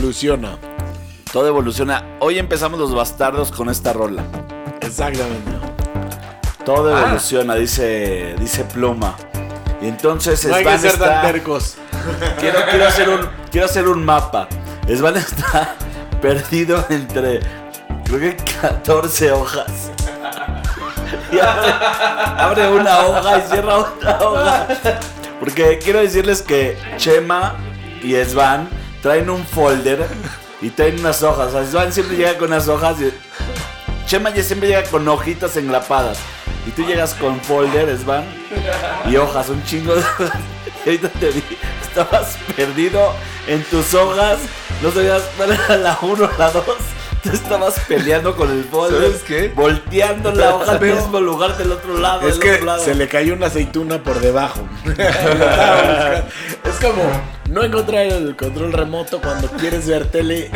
evoluciona. Todo evoluciona. Hoy empezamos los bastardos con esta rola. Exactamente. Todo Ah. evoluciona, dice, dice Pluma. Y entonces No hay que ser tan está- tercos. quiero, quiero hacer un, quiero hacer un mapa. Svan está perdido entre, creo que 14 hojas. Y abre, abre una hoja y cierra otra hoja. Porque quiero decirles que Chema y Svan traen un folder y traen unas hojas. O sea, siempre llega con unas hojas y Chema ya siempre llega con hojitas enlapadas. Y tú llegas con folder, Svan, y hojas, un chingo de hojas. Y ahorita te vi, estabas perdido en tus hojas. No sabías cuál era la 1 o la 2. Tú estabas peleando con el folder. ¿Sabes qué? Volteando la hoja al mismo lugar del otro lado. Es del que otro lado. se le cayó una aceituna por debajo. es como no encontrar el control remoto cuando quieres ver tele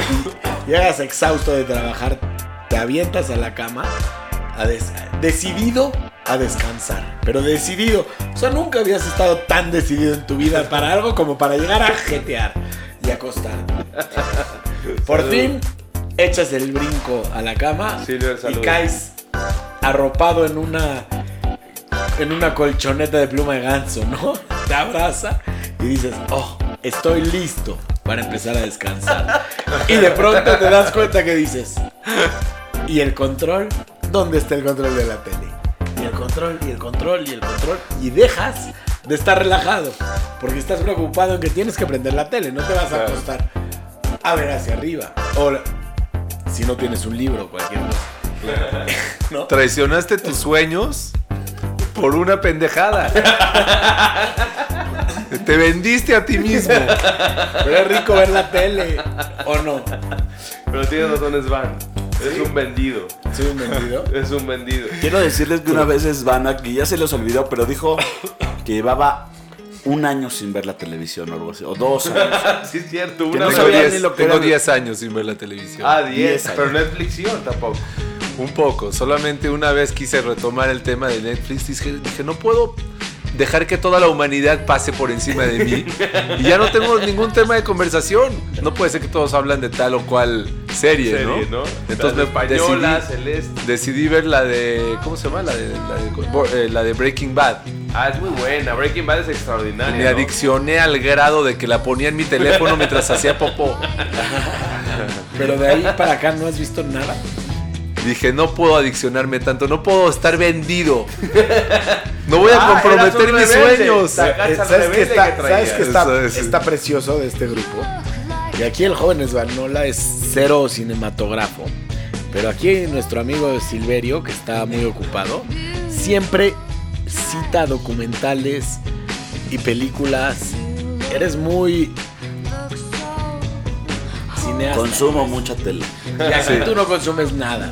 y llegas exhausto de trabajar, te avientas a la cama, a decidido a descansar. Pero decidido. O sea, nunca habías estado tan decidido en tu vida para algo como para llegar a jetear y acostar. Por fin echas el brinco a la cama Silver, y caes arropado en una en una colchoneta de pluma de ganso, ¿no? Te abraza y dices, oh, estoy listo para empezar a descansar. Y de pronto te das cuenta que dices, ¿y el control? ¿Dónde está el control de la tele? Y el control, y el control, y el control. Y dejas de estar relajado. Porque estás preocupado en que tienes que prender la tele. No te vas a acostar a ver hacia arriba. O si no tienes un libro cualquier cosa. ¿No? Traicionaste tus sueños por una pendejada. Te vendiste a ti mismo. Pero es rico ver la tele. ¿O no? Pero tienes razón, Svan. Es un vendido. Soy un vendido. Es un vendido. Quiero decirles que una vez Svan aquí, ya se les olvidó, pero dijo que llevaba un año sin ver la televisión o algo así. O dos años. sí, es cierto. Una no sabía ni 10 lo que tengo era. 10 años sin ver la televisión. Ah, 10 10. años. Pero Netflix sí o tampoco. Un poco. Solamente una vez quise retomar el tema de Netflix. Dije, dije, no puedo dejar que toda la humanidad pase por encima de mí. Y ya no tengo ningún tema de conversación. No puede ser que todos hablan de tal o cual serie, Serie, ¿no? ¿no? Entonces me española, decidí, celeste. decidí ver la de. ¿Cómo se llama? La de, la de, eh, la de Breaking Bad. Ah, es muy buena. Breaking Bad es extraordinaria. Me ¿no? adiccioné al grado de que la ponía en mi teléfono mientras hacía popó. Pero de ahí para acá no has visto nada. Dije, no puedo adiccionarme tanto, no puedo estar vendido. No voy a Ah, comprometer mis sueños. ¿Sabes qué está, que traías. ¿sabes qué está, Eso es. está precioso de este grupo? Y aquí el joven Esbanola es cero cinematógrafo. Pero aquí nuestro amigo Silverio, que está muy ocupado, siempre cita documentales y películas. Eres muy cineasta. Consumo mucha tele. Y aquí tú no consumes nada.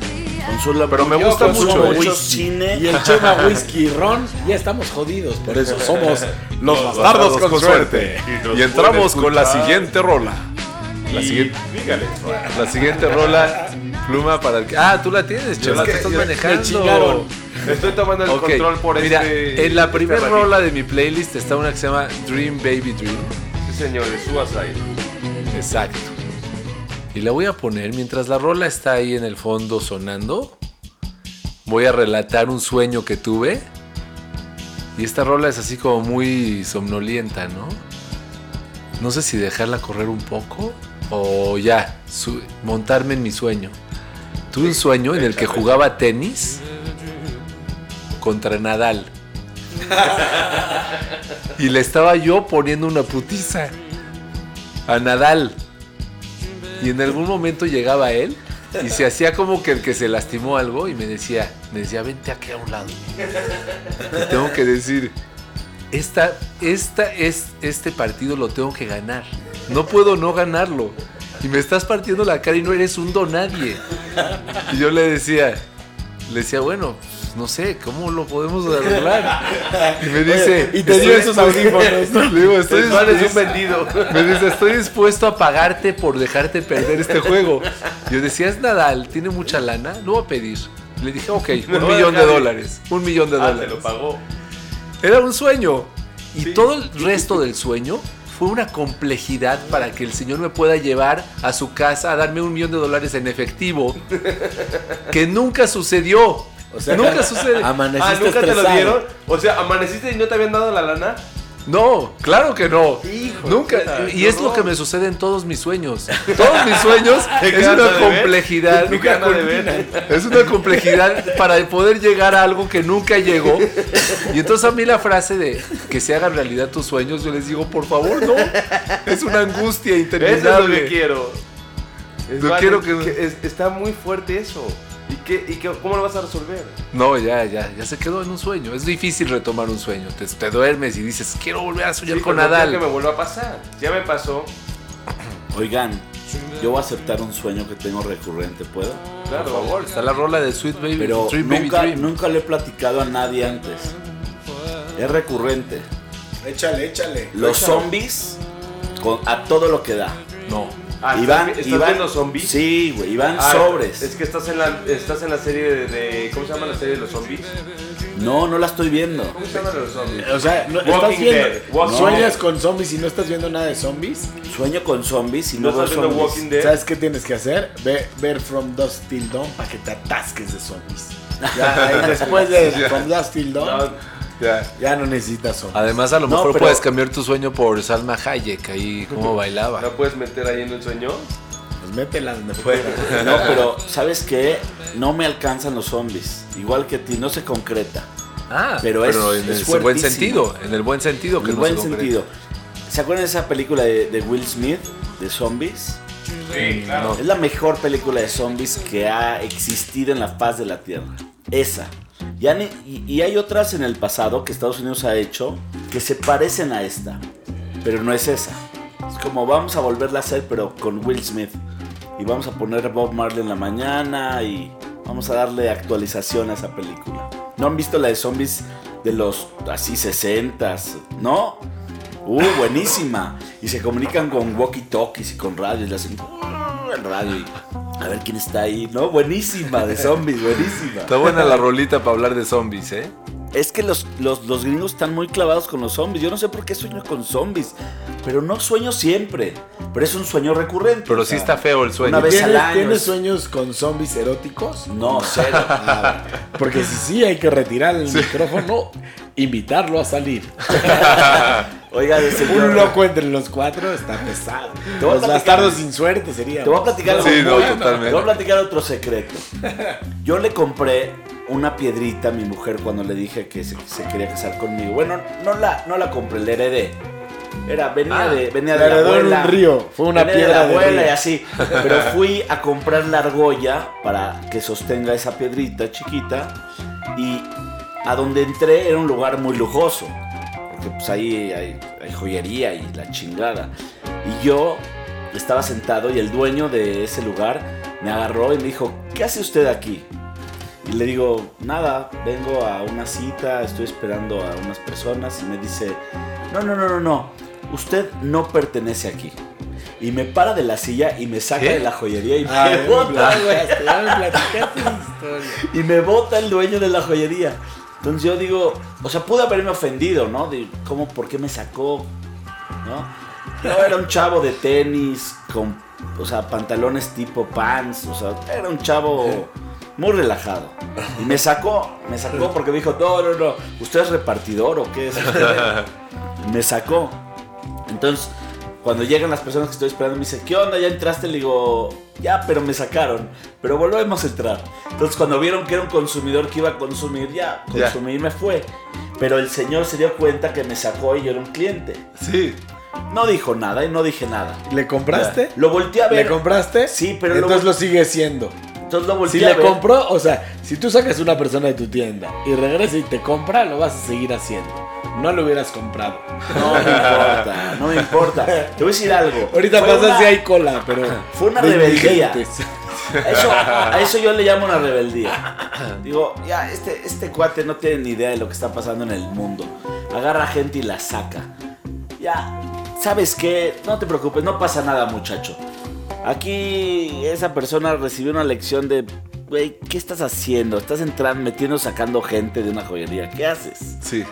Pero me gusta mucho. mucho cine. Y el Chema Whisky Ron, ya estamos jodidos. Por eso somos los Bastardos bastardos con suerte. Y entramos con la siguiente rola. La Y- siguiente, Dígale. la siguiente rola, pluma para el que. Ah, tú la tienes, Chema, te- estás yo- me manejando. chingaron. Estoy tomando el control por Mira, este. en la este primera rola de mi playlist está una que se llama Dream Baby Dream. Sí, señor, de Suicide. Exacto. Y la voy a poner mientras la rola está ahí en el fondo sonando. Voy a relatar un sueño que tuve. Y esta rola es así como muy somnolienta, ¿no? No sé si dejarla correr un poco o ya, montarme en mi sueño. Tuve un sueño en el que jugaba tenis contra Nadal. Y le estaba yo poniendo una putiza a Nadal. Y en algún momento llegaba él y se hacía como que el que se lastimó algo y me decía, me decía, vente aquí a un lado. Te tengo que decir, esta, esta es, este partido lo tengo que ganar. No puedo no ganarlo. Y me estás partiendo la cara y no eres un donadie. Y yo le decía, le decía, bueno, pues, no sé, ¿cómo lo podemos arreglar? Y me dice, y te dio "Estoy- esos audífonos, ¿no? Le digo, estoy, un vendido. me dice, estoy dispuesto a pagarte por dejarte perder este juego. Yo decía, es Nadal, tiene mucha lana, lo voy a pedir. Le dije, ok, un No, millón de dólares. Un millón de Ah, dólares. te lo pagó. Era un sueño. Y Sí. todo el resto del sueño fue una complejidad para que el señor me pueda llevar a su casa a darme un millón de dólares en efectivo, que nunca sucedió. O sea, nunca sucede. Amaneciste Ah, ¿nunca te lo estresado. dieron? O sea, amaneciste y no te habían dado la lana. No, claro que no. Hijo Nunca. puta, y es lo que me sucede en todos mis sueños. Todos mis sueños ¿Te es una complejidad. ¿Te quedas de ver? Es una complejidad para poder llegar a algo que nunca llegó. Y entonces a mí la frase de que se hagan realidad tus sueños, yo les digo, por favor, no. Es una angustia Eso es lo interminable. que quiero. Es vale, quiero que- es- está muy fuerte eso. ¿Y, qué, y qué, cómo lo vas a resolver? No, ya, ya, ya se quedó en un sueño. Es difícil retomar un sueño. Te, te duermes y dices, quiero volver a soñar Sí, con pero no Nadal. que me vuelva a pasar. Ya me pasó. Oigan, yo voy a aceptar un sueño que tengo recurrente, ¿puedo? Claro. Por favor, está la rola de Sweet Baby, Pero Sweet Baby nunca, Dream. nunca le he platicado a nadie antes. Es recurrente. Échale, échale. Los zombies con, a todo lo que da. No. Ah, Y ¿estás, van- vi- estás y van- viendo zombies? Sí, güey, y van Ah, sobres. Es que estás en la, estás en la serie de, de- ¿Cómo se llama la serie de los zombies? No, no la estoy viendo. ¿Cómo se llama la de los zombies? O sea, no, estás viendo, sueñas con zombies y no estás viendo nada de zombies. Sueño con zombies y ¿No no veo estás viendo zombies. Walking Dead? ¿Sabes qué tienes que hacer? Ve, ver From Dusk Till Dawn para que te atasques de zombies. Ya, ahí después de From Dusk Till Dawn, No, Ya. ya no necesitas zombies. Además, a lo No, mejor pero- puedes cambiar tu sueño por Salma Hayek, ahí cómo bailaba. ¿No puedes meter ahí en el sueño? Pues métela donde fuera. No, pero ¿sabes qué? No me alcanzan los zombies. Igual que a ti, no se concreta. Ah, Pero pero, es- en es el buen sentido, en el buen sentido que En no buen se sentido. ¿Se acuerdan de esa película de, de Will Smith, de zombies? Sí, claro. Es la mejor película de zombies que ha existido en la faz de la Tierra. Esa. Y, y hay otras en el pasado que Estados Unidos ha hecho que se parecen a esta, pero no es esa. Es como vamos a volverla a hacer, pero con Will Smith. Y vamos a poner Bob Marley en la mañana y vamos a darle actualización a esa película. ¿No han visto la de zombies de los así 60s? ¿No? Uh, buenísima. Y se comunican con walkie-talkies y con radios. Le hacen El radio y a ver quién está ahí. No, buenísima, de zombies, buenísima. Está buena la rolita para hablar de zombies, ¿eh? Es que los, los, los gringos están muy clavados con los zombies. Yo no sé por qué sueño con zombies. Pero no sueño siempre. Pero es un sueño recurrente. Pero o sí está feo el sueño. una vez al ¿Tienes, año. ¿tienes es- sueños con zombies eróticos? No, cero. Ah, porque si sí, hay que retirar el micrófono, invitarlo a salir. Oiga, de señor, Un loco entre los cuatro está pesado. Te voy a Los platicar- bastardos sin suerte sería. Te voy a platicar algo Sí, no, Te totalmente. voy a platicar otro secreto. Yo le compré una piedrita a mi mujer cuando le dije que se, se quería casar conmigo. Bueno, no la, no la compré, la heredé. Era, venía Ah, de, venía la de la abuela. un río, fue una venía de piedra la de abuela río. y así. Pero fui a comprar la argolla para que sostenga esa piedrita chiquita. Y a donde entré era un lugar muy lujoso. Porque pues ahí hay, hay joyería y la chingada. Y yo estaba sentado y el dueño de ese lugar me agarró y me dijo, ¿qué hace usted aquí? Y le digo, nada, vengo a una cita, estoy esperando a unas personas y me dice, no, no, no, no, no, usted no pertenece aquí. Y me para de la silla y me saca ¿Qué? de la joyería y Ah, me bota, güey. Y me bota el dueño de la joyería. Entonces yo digo, o sea, pude haberme ofendido, ¿no? De cómo, por qué me sacó, ¿no? Yo era un chavo de tenis con, o sea, pantalones tipo pants, o sea, era un chavo muy relajado. Y me sacó, me sacó porque me dijo, no, no, no, ¿usted es repartidor o qué es me sacó. Entonces, cuando llegan las personas que estoy esperando, me dice, ¿qué onda? ¿Ya entraste? Le digo, ya, pero me sacaron. Pero volvemos a entrar. Entonces, cuando vieron que era un consumidor que iba a consumir, ya, consumir me fue. Pero el señor se dio cuenta que me sacó y yo era un cliente. Sí. No dijo nada y no dije nada. ¿Le compraste? Lo volteé a ver. ¿Le compraste? Sí, pero Entonces lo sigue siendo. Entonces lo Si le compró, o sea, si tú sacas una persona de tu tienda y regresa y te compra, lo vas a seguir haciendo. No lo hubieras comprado. No me importa, no me importa. Te voy a decir algo. Ahorita Fue pasa una- si hay cola, pero. Fue una rebeldía. eso, a eso yo le llamo una rebeldía. Digo, ya, este, este cuate no tiene ni idea de lo que está pasando en el mundo. Agarra gente y la saca. Ya, ¿sabes qué? No te preocupes, no pasa nada, muchacho. Aquí esa persona recibió una lección de, güey, ¿qué estás haciendo? Estás entrando, metiendo, sacando gente de una joyería. ¿Qué haces? Sí.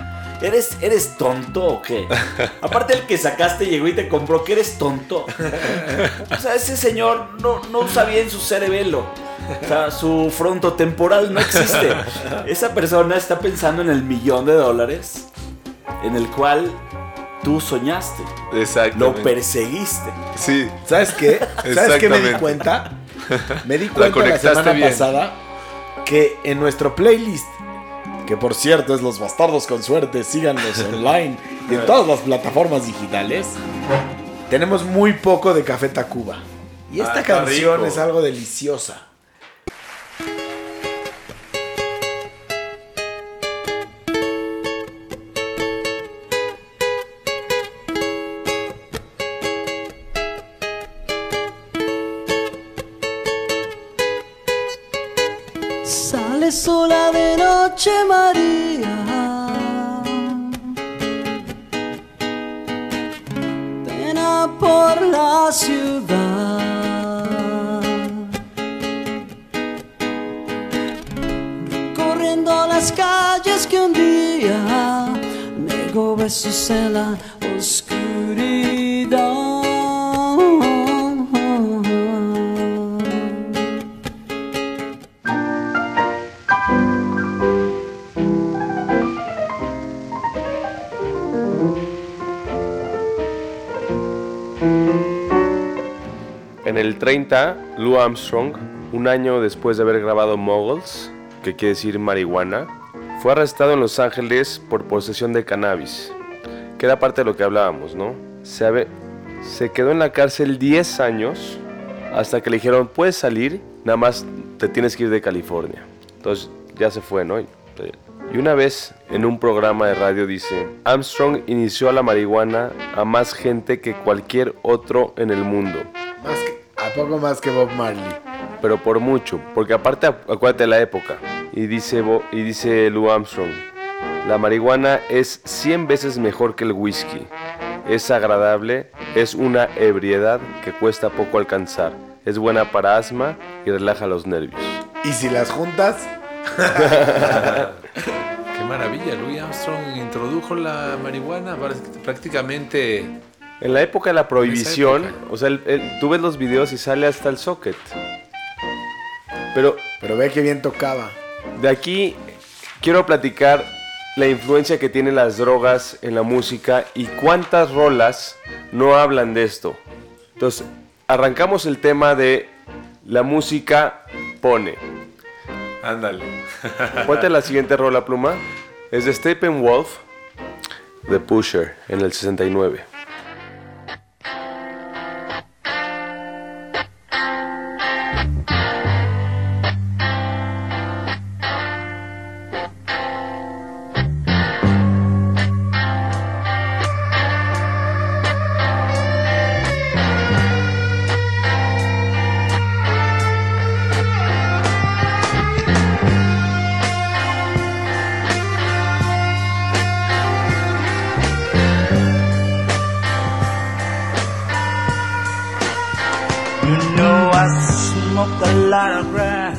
¿Eres, ¿Eres tonto o qué? Aparte el que sacaste llegó y te compró, que eres tonto. O sea, ese señor no, no usa bien su cerebelo. O sea, su frontotemporal no existe. Esa persona está pensando en el millón de dólares en el cual tú soñaste. Lo Exactamente. perseguiste. Sí. ¿Sabes qué? ¿Sabes qué me di cuenta? Me di cuenta la, semana bien. pasada que en nuestro playlist, que por cierto es Los Bastardos con Suerte, síganos online y en todas las plataformas digitales, tenemos muy poco de Café Tacuba. Y esta Ah, canción rico. es algo deliciosa. Besos en la oscuridad. En el 30, Lou Armstrong, un año después de haber grabado Moguls, que quiere decir marihuana, fue arrestado en Los Ángeles por posesión de cannabis, que era parte de lo que hablábamos, ¿no? Se, habe- se quedó en la cárcel 10 años hasta que le dijeron, puedes salir, nada más te tienes que ir de California. Entonces ya se fue, ¿no? Y una vez en un programa de radio dice, Armstrong inició la marihuana a más gente que cualquier otro en el mundo. Más que- ¿A poco más que Bob Marley? pero por mucho, porque aparte acu- acuérdate de la época. Y dice, y dice Lou Armstrong, la marihuana es 100 veces mejor que el whisky. Es agradable, es una ebriedad que cuesta poco alcanzar. Es buena para asma y relaja los nervios. Y si las juntas, Qué maravilla. Louis Armstrong introdujo la marihuana prácticamente. En la época de la prohibición, o sea, el- el- tú ves los videos y sale hasta el socket. Pero pero ve que bien tocaba. De aquí quiero platicar la influencia que tienen las drogas en la música y cuántas rolas no hablan de esto. Entonces, arrancamos el tema de la música pone. Ándale. Ponte la siguiente rola, pluma. Es de Steppenwolf, The Pusher, en el 69.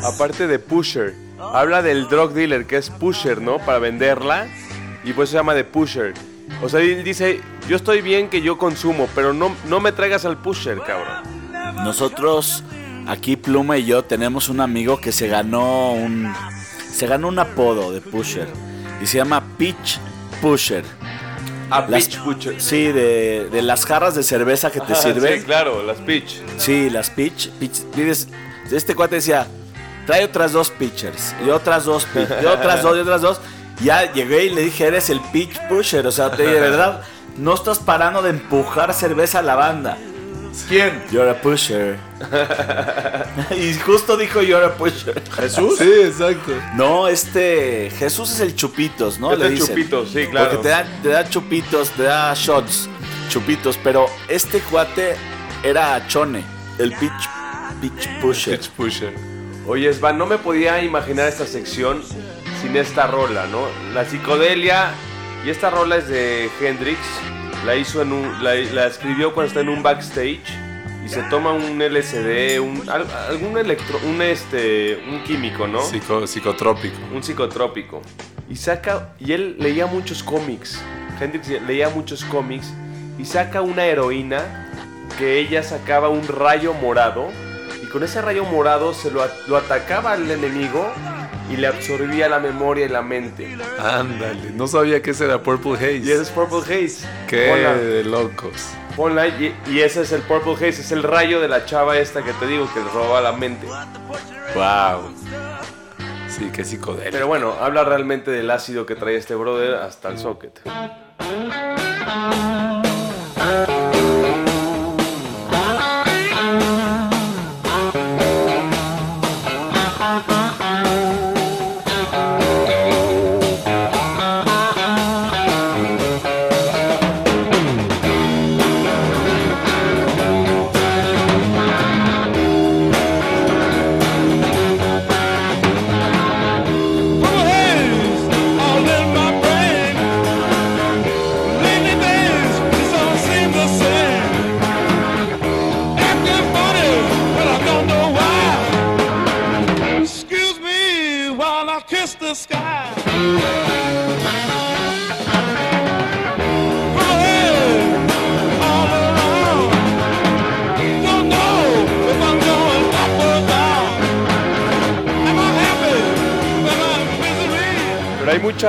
Aparte de Pusher, habla del drug dealer que es Pusher, ¿no? Para venderla. Y pues se llama de Pusher. O sea, él dice, yo estoy bien que yo consumo, pero no, no me traigas al Pusher, cabrón. Nosotros, aquí Pluma y yo, tenemos un amigo que se ganó un. Se ganó un apodo de Pusher. Y se llama Pitch Pusher. A Las- Pitch Pusher. Sí, de, de las jarras de cerveza que te Ah, sirven. Sí, claro, las Pitch. Sí, las pitch. pitch dices, este cuate decía, trae otras dos pitchers. Y otras dos pitch, y otras dos, y otras dos. Ya llegué y le dije, eres el pitch pusher. O sea, te de verdad, no estás parando de empujar cerveza a la banda. ¿Quién? You're a pusher. y justo dijo you're a pusher. ¿Jesús? Sí, exacto. No, este. Jesús es el chupitos, ¿no? Este Le dicen. Chupitos, sí, claro. Porque te da, te da chupitos, te da shots, chupitos. Pero este cuate era Chone, el pitch, pitch pusher. Pitch Pusher. Oye, Svan, no me podía imaginar esta sección sin esta rola, ¿no? La psicodelia, y esta rola es de Hendrix, la hizo en un, la, la escribió cuando está en un backstage y se toma un LSD, un, al- algún electro, un este, un químico, ¿no? Psico- psicotrópico. Un psicotrópico. y saca, y él leía muchos cómics, Hendrix leía muchos cómics y saca una heroína que ella sacaba un rayo morado con ese rayo morado se lo, atacaba al enemigo y le absorbía la memoria y la mente. Ándale, no sabía que ese era Purple Haze. Y ese es Purple Haze. Qué Ponla, de locos. ponla y, y ese es el Purple Haze, es el rayo de la chava esta que te digo que le robaba la mente. Wow. Sí, qué psicodélico. Pero bueno, habla realmente del ácido que trae este brother hasta el socket.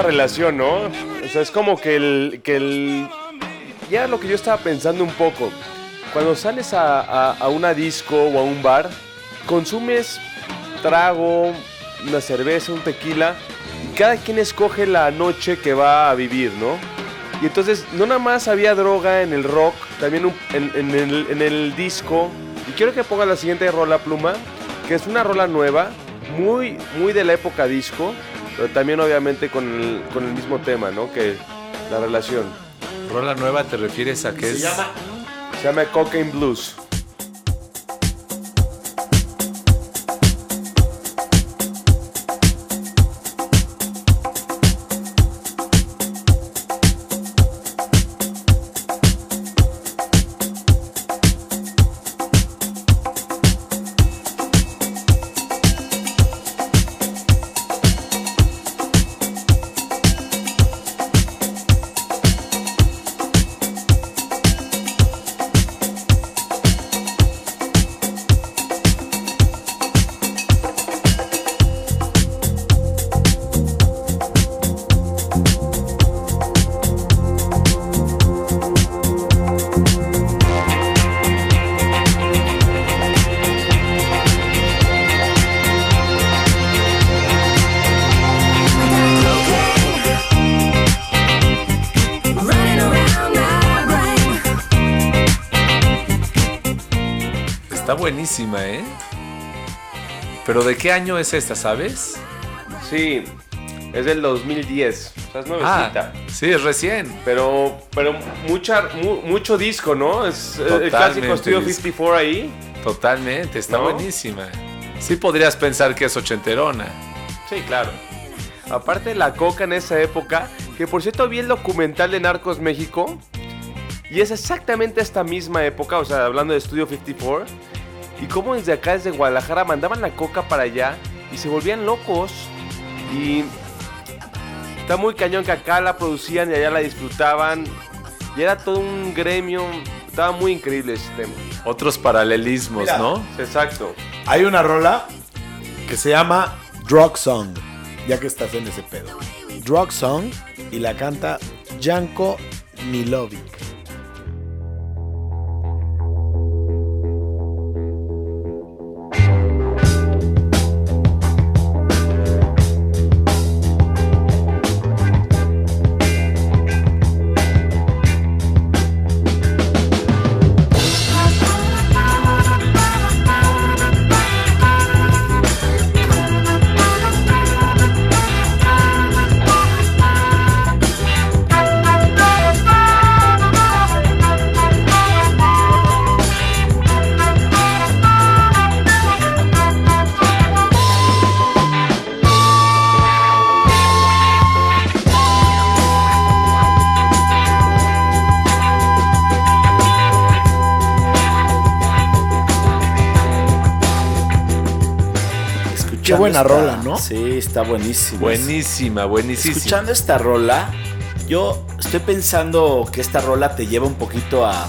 Relación, ¿no? O sea, es como que el, que el... Ya lo que yo estaba pensando un poco. Cuando sales a, a- una disco o a un bar, consumes trago, una cerveza, un tequila, y cada quien escoge la noche que va a vivir, ¿no? Y entonces no nada más había droga en el rock, también en, en el, en el disco. Y quiero que ponga la siguiente rola pluma, que es una rola nueva, muy, muy de la época disco, pero también obviamente con el, con el mismo tema, ¿no? Que la relación. Rola nueva, ¿te refieres a que es? Se llama Cocaine Blues. Qué año es esta, sabes? Sí, es del 2010. O sea, es nuevecita. Ah, sí, es recién. Pero, pero mucha, mu- mucho disco, ¿no? Es eh, el Totalmente clásico Studio disco. 54 ahí. Totalmente, está ¿No? buenísima. Sí podrías pensar que es ochenterona. Sí, claro. Aparte la coca en esa época, que por cierto vi el documental de Narcos México, y es exactamente esta misma época, o sea, hablando de Studio 54, y cómo desde acá, desde Guadalajara, mandaban la coca para allá y se volvían locos. Y está muy cañón que acá la producían y allá la disfrutaban, y era todo un gremio, estaba muy increíble ese tema. Otros paralelismos, Mira. ¿no? Exacto. Hay una rola que se llama Drug Song, ya que estás en ese pedo. Drug Song y la canta Janko Milovic. Buena esta- rola, ¿no? Sí, está buenísima. Buenísima, buenísima. Escuchando esta rola, yo estoy pensando que esta rola te lleva un poquito a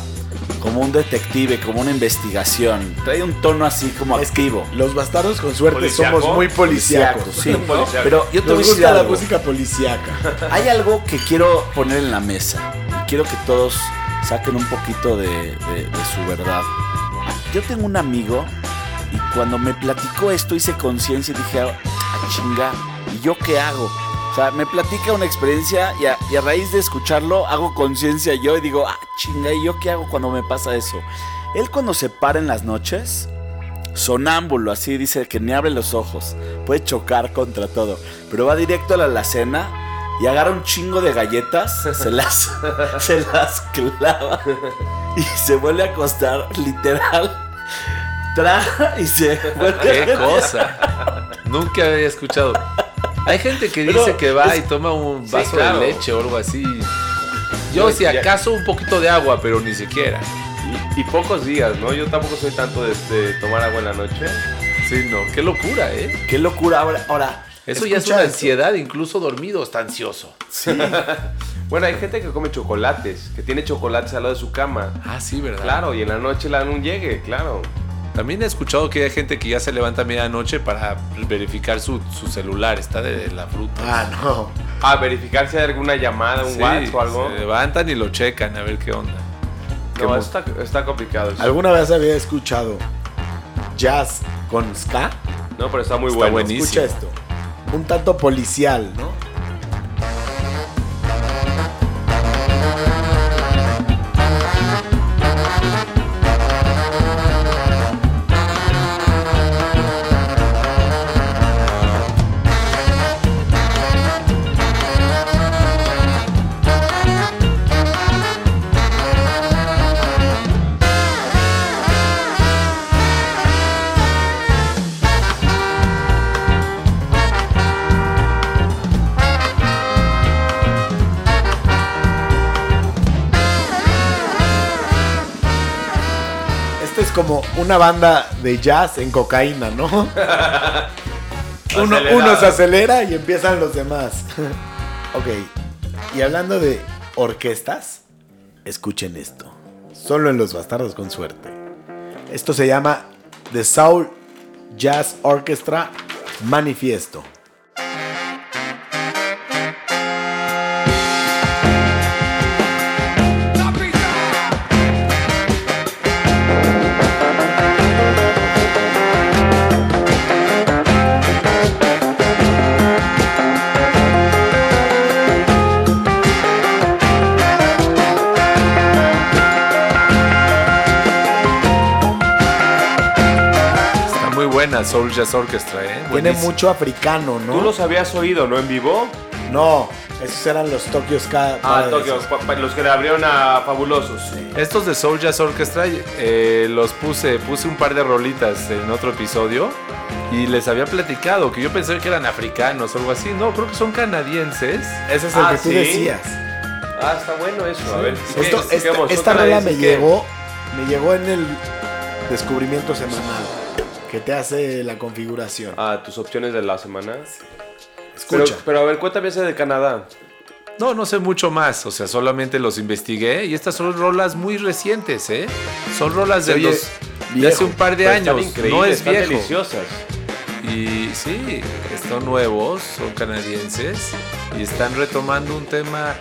como un detective, como una investigación. Trae un tono así como Es que activo. los bastardos con suerte somos muy policíacos. Sí, pero yo te Nos voy a decir gusta la algo. música policíaca. Hay algo que quiero poner en la mesa y quiero que todos saquen un poquito de, de- de su verdad. Yo tengo un amigo cuando me platicó esto hice conciencia y dije, ah, chinga, ¿y yo qué hago? O sea, me platica una experiencia y a, y a raíz de escucharlo hago conciencia yo y digo, ah, chinga, ¿y yo qué hago cuando me pasa eso? Él cuando se para en las noches, sonámbulo, así dice que ni abre los ojos, puede chocar contra todo, pero va directo a la alacena y agarra un chingo de galletas, se las, se las clava y se vuelve a acostar, literal. Traga y se Qué a cosa. Nunca había escuchado. Hay gente que dice Pero que va es- y toma un Sí, vaso claro. de leche o algo así. Yo, si acaso, un poquito de agua, pero ni siquiera. Y, y pocos días, ¿no? Yo tampoco soy tanto de, de tomar agua en la noche. Sí, no. Qué locura, ¿eh? Qué locura. Ahora, ahora Eso ya es una esto. ansiedad, incluso dormido, está ansioso. Bueno, hay gente que come chocolates, que tiene chocolates al lado de su cama. Ah, sí, ¿verdad? Claro, y en la noche le dan un llegue, claro. También he escuchado que hay gente que ya se levanta a medianoche para verificar su, su celular, está de la fruta. Ah, no. Ah, verificar si hay alguna llamada, un Sí, WhatsApp o algo. Se levantan y lo checan a ver qué onda. Qué No, está, está complicado. eso. ¿Alguna vez había escuchado jazz con ska? No, pero está muy Está bueno. buenísimo. Escucha esto. Un tanto policial, ¿no? Es como una banda de jazz en cocaína, ¿no? Uno, uno se acelera y empiezan los demás. ok. Y hablando de orquestas, escuchen esto. Solo en Los Bastardos con Suerte. Esto se llama The Soul Jazz Orchestra Manifiesto. Soul Jazz Orchestra, ¿eh? Tiene Buenísimo. mucho africano, ¿no? ¿Tú los habías oído, no? En vivo. No, esos eran los Tokyo Ska. Ah, pa- los que le abrieron a Fabulosos. Estos de Soul Jazz Orchestra eh, los puse, puse un par de rolitas en otro episodio y les había platicado que yo pensé que eran africanos o algo así. No, creo que son canadienses. Ese es el Ah, que tú ¿sí? decías. Ah, está bueno eso. A ver, ¿y qué- Esto- qué esta? ¿Son esta rola me llegó, me llegó en el descubrimiento semanal que te hace la configuración. Ah, tus opciones de la semana. Pero, Escucha. pero a ver, cuéntame ese de Canadá. No, no sé mucho más, o sea, solamente los investigué y estas son rolas muy recientes, ¿eh? Son rolas de, Oye, los, de viejo, hace un par de Pero años, no es están viejo. deliciosas. Y sí, están nuevos, son canadienses y están retomando un tema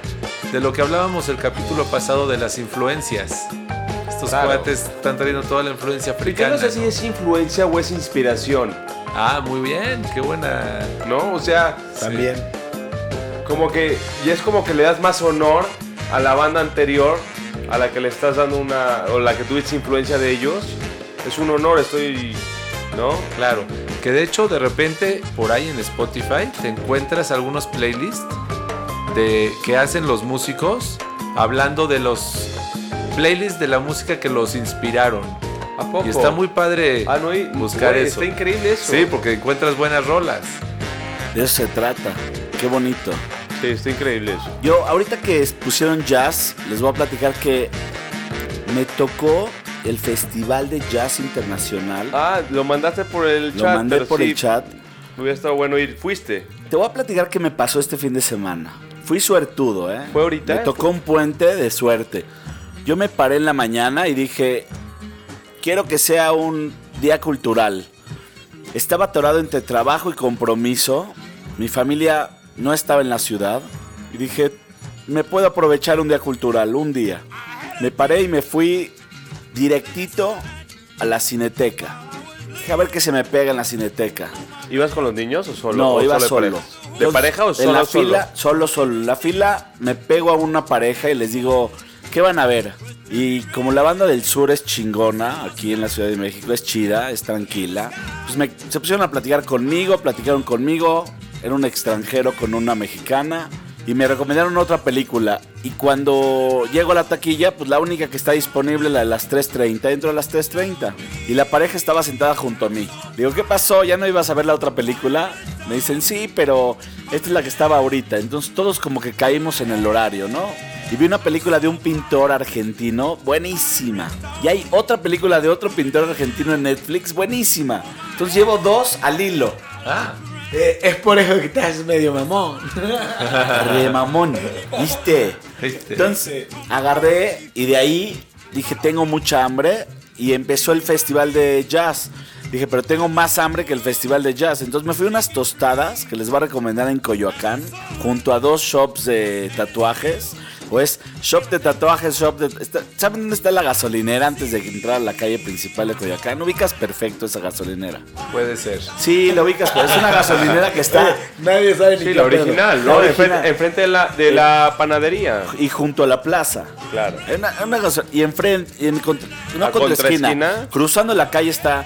de lo que hablábamos el capítulo pasado de las influencias. Estos Claro. cuates están trayendo toda la influencia Y que africana. no sé si es influencia o es inspiración, Ah, muy bien, qué buena. ¿no? O sea, También. como que, y es como que le das más honor a la banda anterior, a la que le estás dando una, o la que tuviste influencia de ellos. Es un honor, estoy, ¿no? Claro, que de hecho de repente por ahí en Spotify te encuentras algunos playlists de que hacen los músicos hablando de los playlists de la música que los inspiraron. ¿A poco? Y está muy padre Ah, no, y- buscar güey, eso. Está increíble eso. Sí, porque encuentras buenas rolas. De eso se trata. Qué bonito. Sí, está increíble eso. Yo, ahorita que pusieron jazz, les voy a platicar que me tocó el Festival de Jazz Internacional. Ah, lo mandaste por el Lo chat. mandé pero por sí, el chat. Hubiera estado bueno ir. ¿Fuiste? Te voy a platicar qué me pasó este fin de semana. Fui suertudo, ¿eh? ¿Fue ahorita? Me tocó un puente de suerte. Yo me paré en la mañana y dije, quiero que sea un día cultural. Estaba atorado entre trabajo y compromiso. Mi familia no estaba en la ciudad. Y dije, me puedo aprovechar un día cultural, un día. Me paré y me fui directito a la cineteca. Dije, a ver qué se me pega en la cineteca. ¿Ibas con los niños o solo? No, o iba de solo. pareja? ¿De pareja o En solo? la solo? fila, solo, solo. En la fila me pego a una pareja y les digo, ¿qué van a ver? Y como la banda del sur es chingona, aquí en la Ciudad de México, es chida, es tranquila, pues me, se pusieron a platicar conmigo, platicaron conmigo, era un extranjero con una mexicana. Y me recomendaron otra película. Y cuando llego a la taquilla, pues la única que está disponible es la de las 3.30. Entro a las 3.30. Y la pareja estaba sentada junto a mí. Digo, ¿qué pasó? ¿Ya no ibas a ver la otra película? Me dicen, sí, pero esta es la que estaba ahorita. Entonces todos como que caímos en el horario, ¿no? Y vi una película de un pintor argentino, buenísima. Y hay otra película de otro pintor argentino en Netflix, buenísima. Entonces llevo dos al hilo. Eh, es por eso que estás medio mamón. Re mamón, ¿viste? ¿Viste? Entonces agarré y de ahí dije, tengo mucha hambre. Y empezó el festival de jazz. Dije, pero tengo más hambre que el festival de jazz. Entonces me fui a unas tostadas que les voy a recomendar en Coyoacán, junto a dos shops de tatuajes. O es shop de tatuajes, shop de... está- ¿Saben dónde está la gasolinera antes de entrar a la calle principal de Coyoacán? Ubicas perfecto esa gasolinera. Puede ser. Sí, lo ubicas, pero es una gasolinera que está... Nadie sabe ni Sí, qué la original, La ¿no? original. Enfrente, enfrente de, la, de la panadería. Y junto a la plaza. Claro. Una, una y enfrente, y en contra, una ¿A contraesquina, contraesquina? cruzando la calle está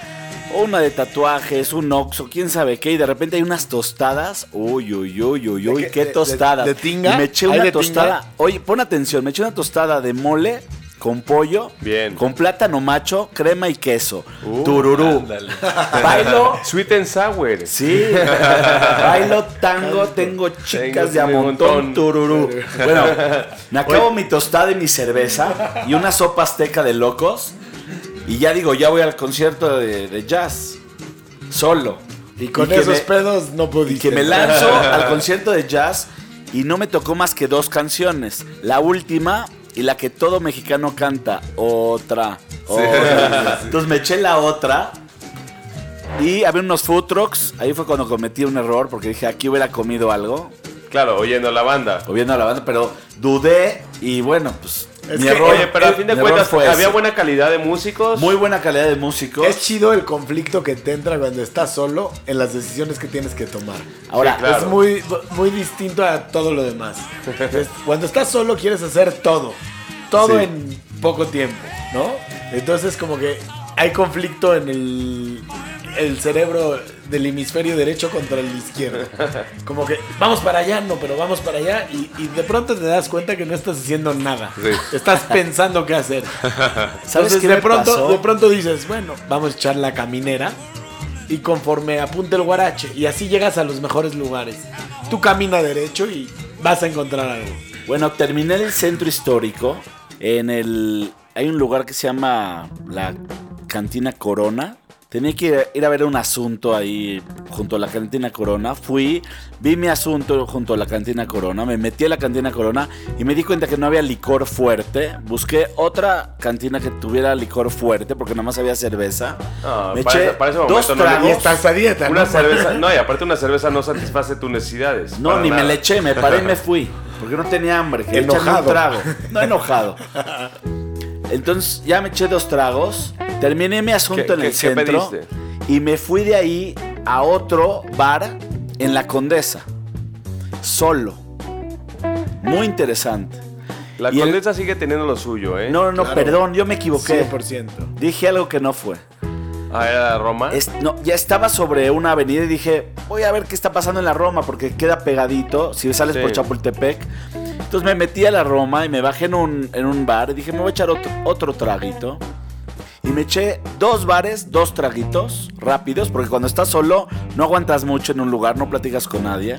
una de tatuajes, un oxo, quién sabe qué, y de repente hay unas tostadas. Uy, uy, uy, uy, ¿De uy, qué? qué ¿De- tostadas. de- de tinga? Y me eché ¿Hay una tostada. tinga? Oye, pon atención, me eché una tostada de mole con pollo, Bien. con plátano macho, crema y queso. Uh, tururú. ándale. Bailo. Sweet and sour. Sí, bailo tango, tengo chicas de a montón, montón. tururú. Bueno, me acabo mi tostada y mi cerveza y una sopa azteca de locos. Y ya digo, ya voy al concierto de, de jazz. Solo. Y con esos me- pedos no Y pudiste. que me lanzo al concierto de jazz y no me tocó más que dos canciones. La última y la que todo mexicano canta. Otra. otra. Entonces me eché la otra. Y había unos food trucks. Ahí fue cuando cometí un error porque dije, aquí hubiera comido algo. Claro, oyendo la banda. O viendo a la banda, pero dudé y bueno, pues Es mi que- error. Oye, pero a fin de cuentas, fue había ese. buena calidad de músicos. Muy buena calidad de músicos. Es chido el conflicto que te entra cuando estás solo en las decisiones que tienes que tomar. Ahora, Sí, claro. Es muy, muy distinto a todo lo demás. Entonces, cuando estás solo quieres hacer todo. Todo Sí. en poco tiempo, ¿no? Entonces como que hay conflicto en el, el cerebro del hemisferio derecho contra el izquierdo. Como que vamos para allá, no, pero vamos para allá y, y de pronto te das cuenta que no estás haciendo nada. Sí. Estás pensando qué hacer. ¿sabes Entonces, qué de pronto, pasó? de pronto dices, bueno, vamos a echar la caminera y conforme apunte el guarache y así llegas a los mejores lugares. Tú camina derecho y vas a encontrar algo. Bueno, terminé el centro histórico. En el. Hay un lugar que se llama la Cantina Corona. Tenía que ir, a ver un asunto ahí junto a la Cantina Corona. Fui, vi mi asunto junto a la Cantina Corona. Me metí a la Cantina Corona y me di cuenta que no había licor fuerte. Busqué otra cantina que tuviera licor fuerte porque nada más había cerveza. Ah, me para eché ese- para ese dos momento no tragos. Y estás a dieta, Una ¿no? cerveza, no, y aparte una cerveza no satisface tus necesidades. No, ni me nada. le eché, me paré y me fui. Porque no tenía hambre. Echarme Enojado. un trago. No enojado. Entonces ya me eché dos tragos. Terminé mi asunto ¿Qué- en el qué- centro. pediste? Y me fui de ahí a otro bar en la Condesa. Solo. Muy interesante. La Y el- condesa sigue teniendo lo suyo, ¿eh? No, no, no, Claro. perdón, yo me equivoqué. 100%. Dije algo que no fue. Ah, era Roma. Es- no, ya estaba sobre una avenida y dije, voy a ver qué está pasando en la Roma, porque queda pegadito, si sales Sí. por Chapultepec. Entonces me metí a la Roma y me bajé en un, en un bar y dije, me voy a echar otro, otro traguito. Y me eché dos bares, dos traguitos rápidos, porque cuando estás solo no aguantas mucho en un lugar, no platicas con nadie.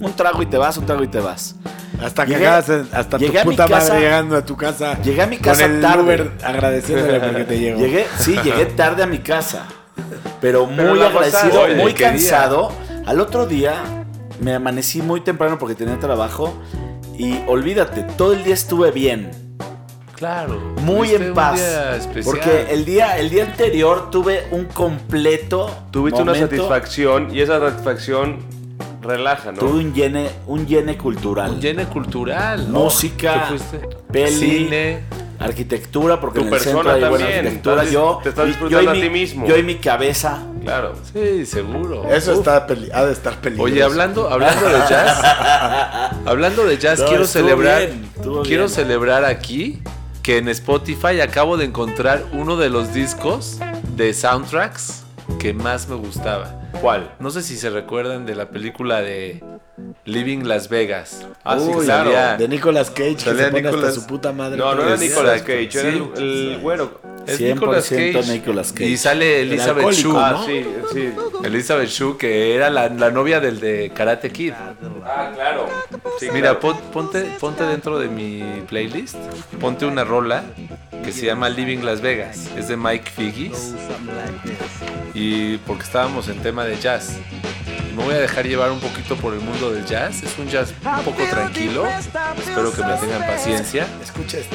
Un trago y te vas, un trago y te vas. Hasta que Llegué- hasta tu llegué a mi puta casa- madre llegando a tu casa. Llegué a mi casa con el tarde. Uber agradeciéndole porque te llegó. Llegué, sí, llegué tarde a mi casa. Pero muy Pero agradecido, muy qué día. cansado. Al otro día me amanecí muy temprano porque tenía trabajo y olvídate, todo el día estuve bien, Claro. muy en un paz. día especial. Porque el día, el día anterior tuve un completo Tuviste una satisfacción y esa satisfacción relaja, ¿no? Tuve un llene, un llene cultural. Un llene cultural. Música, peli, Cine. arquitectura, porque Tu en el centro hay buena arquitectura. estás- yo, te estás disfrutando yo y a mi- ti mismo. Yo y mi cabeza. Claro. Sí, seguro. Eso está peli- ha de estar peligroso. Oye, hablando, hablando de jazz, hablando de jazz, No, quiero celebrar, bien, quiero bien. celebrar aquí que en Spotify acabo de encontrar uno de los discos de soundtracks que más me gustaba. ¿Cuál? No sé si se recuerdan de la película de Living Las Vegas. Ah, sí, Uy, claro. salía- De Nicolas Cage, que Salía se pone Nicolas- hasta su puta madre. No, no era Nicolas Cage, era sí. el, el güero. es 100% Nicolas Cage. Y sale El Elizabeth Shue, Ah, ¿no? sí, sí. Elizabeth Shue, que era la, la novia del de Karate Kid. Ah, claro. Sí, Mira, claro. pon- ponte, ponte dentro de mi playlist, ponte una rola que se llama Living Las Vegas. Es de Mike Figgis. Y porque estábamos en tema de jazz. Me voy a dejar llevar un poquito por el mundo del jazz. Es un jazz un poco tranquilo. Espero que me tengan paciencia. Escucha esto.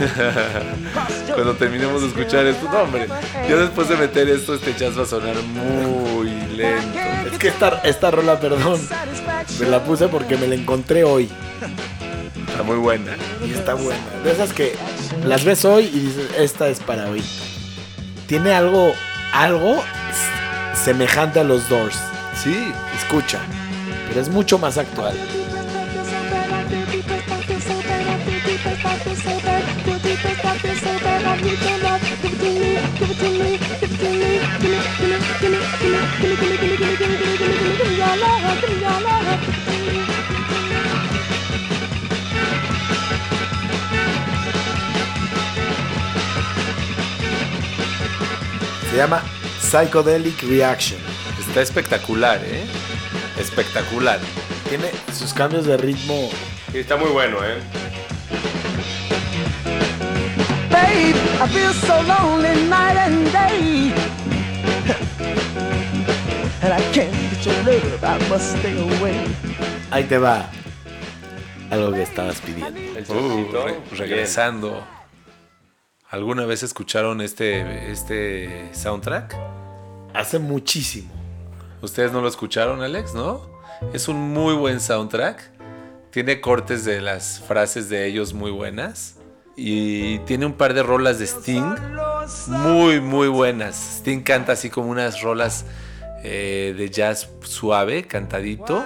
Cuando terminemos de escuchar esto, no, hombre. Ya después de meter esto, este jazz va a sonar muy lento. Es que esta, esta rola, perdón, me la puse porque me la encontré hoy. Está muy buena. Y está buena. De esas que las ves hoy y dices, esta es para hoy. Tiene algo, algo semejante a los Doors. Sí, Escucha. Pero es mucho más actual. Se llama Psychedelic Reaction. Está espectacular, ¿eh? Espectacular. Tiene sus cambios de ritmo. Sí, está muy bueno, ¿eh? Babe, I feel so lonely night and day. And I can't get your love, I must stay away. Ahí te va. Algo que estabas pidiendo. El Uh, re- regresando. ¿Alguna vez escucharon este, este soundtrack? Hace muchísimo. ¿Ustedes no lo escucharon, Alex? ¿No? Es un muy buen soundtrack. Tiene cortes de las frases de ellos muy buenas. Y tiene un par de rolas de Sting muy, muy buenas. Sting canta así como unas rolas eh, de jazz suave, cantadito.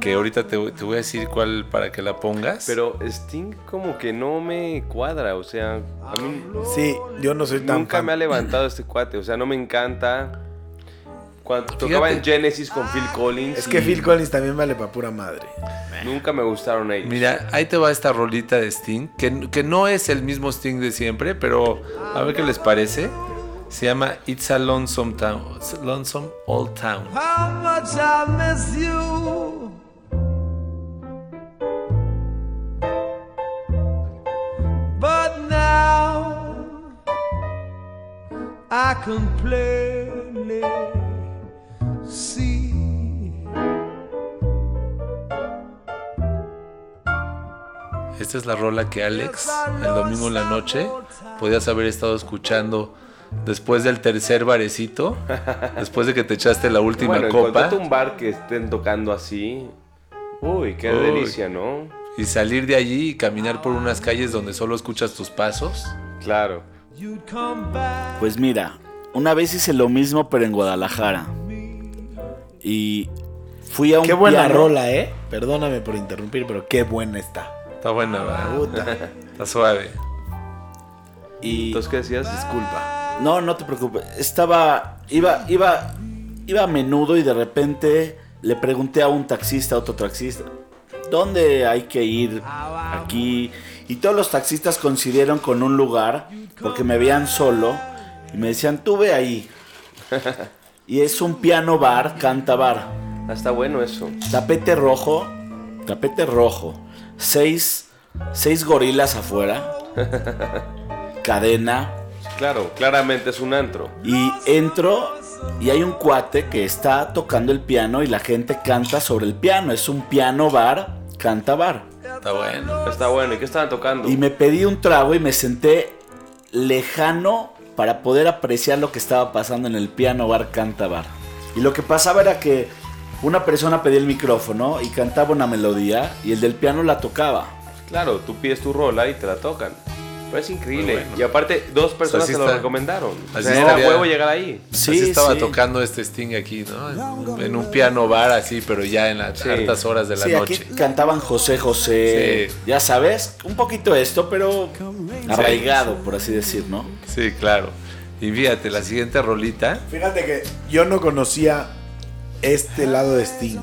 Que ahorita te, te voy a decir cuál para que la pongas. Pero Sting como que no me cuadra, o sea, a mí Sí, yo no soy tan nunca fan. me ha levantado este cuate, o sea, no me encanta. Cuando tocaba en. Genesis con Phil Collins. Es que Phil Collins también vale para pura madre. Nunca me gustaron ellos. Mira, ahí te va esta rolita de Sting, que, que no es el mismo Sting de siempre, pero a ver qué les parece. Se llama It's a Lonesome Town, Lonesome Old Town. How much I miss you. But now I can see. Esta es la rola que Alex, el domingo en la noche, podías haber estado escuchando después del tercer barecito, después de que te echaste la última bueno, copa un bar que estén tocando así. Uy, qué Uy. delicia, ¿no? y salir de allí y caminar por unas calles donde solo escuchas tus pasos. Claro. You'd come back. Pues mira, una vez hice lo mismo pero en Guadalajara. Y fui a un Qué buena piano. rola, ¿eh? Perdóname por interrumpir, pero qué buena está. Está buena, ¿verdad? Puta. Está suave. Y Entonces, ¿qué decías? Disculpa. no, no te preocupes. Estaba iba iba iba a menudo y de repente le pregunté a un taxista, a otro taxista, ¿dónde hay que ir aquí? Y todos los taxistas coincidieron con un lugar porque me veían solo y me decían, "Tú ve ahí." Y es un piano bar, canta bar. Ah, está bueno eso. Tapete rojo, tapete rojo. Seis, seis gorilas afuera. Cadena. Claro, claramente es un antro. Y entro y hay un cuate que está tocando el piano y la gente canta sobre el piano. Es un piano bar, canta bar. Está bueno. Está bueno. ¿Y qué estaban tocando? Y me pedí un trago y me senté lejano para poder apreciar lo que estaba pasando en el piano bar canta bar. Y lo que pasaba era que una persona pedía el micrófono y cantaba una melodía y el del piano la tocaba. Claro, tú pides tu rola y te la tocan. Pero es increíble. Bueno. Y aparte, dos personas se lo está. recomendaron. O Así sea, era estaría. huevo llegar ahí. Sí, así estaba sí. tocando este Sting aquí, ¿no? En, en un piano bar así, pero ya en las Sí. altas horas de la Sí, noche. aquí cantaban José José, Sí. ya sabes, un poquito esto, pero arraigado, por así decir, ¿no? Sí, claro. Y fíjate, la siguiente rolita. Fíjate que yo no conocía este lado de Sting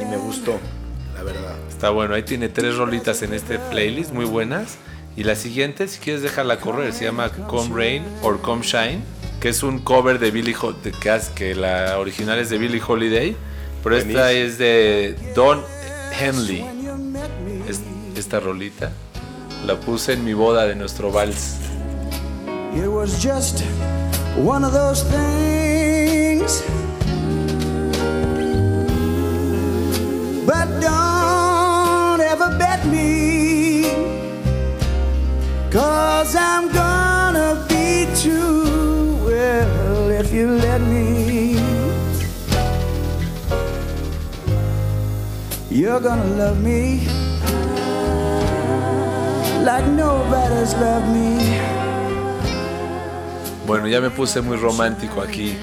y me gustó, la verdad. Está bueno, ahí tiene tres rolitas en este playlist muy buenas. Y la siguiente, si quieres dejarla correr, se llama Come Rain or Come Shine, que es un cover de Billie Holiday, que, la original es de Billie Holiday, pero esta es de Don Henley. Es- esta rolita la puse en mi boda de nuestro vals. It was just one of those things. But don't ever bet me. Cause I'm gonna be too well if you let me. You're gonna love me like nobody's loved me. Bueno, ya me puse muy romántico aquí,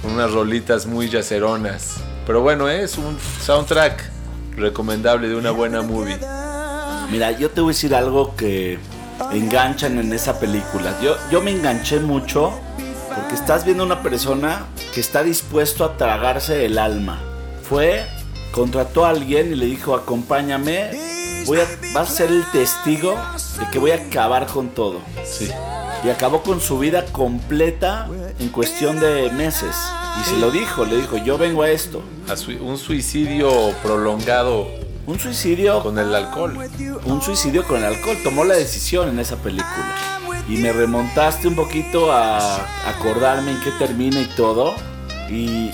con unas rolitas muy yaceronas. Pero bueno, es un soundtrack recomendable de una buena movie. Mira, yo te voy a decir algo que enganchan en esa película. Yo, yo me enganché mucho porque estás viendo una persona que está dispuesto a tragarse el alma. Fue, contrató a alguien y le dijo, acompáñame, voy a, vas a ser el testigo de que voy a acabar con todo. Sí. Y acabó con su vida completa en cuestión de meses. Y se lo dijo, le dijo, yo vengo a esto. A un suicidio prolongado Un suicidio con el alcohol. un suicidio con el alcohol. Tomó la decisión en esa película. Y me remontaste un poquito a acordarme en qué termina y todo. Y,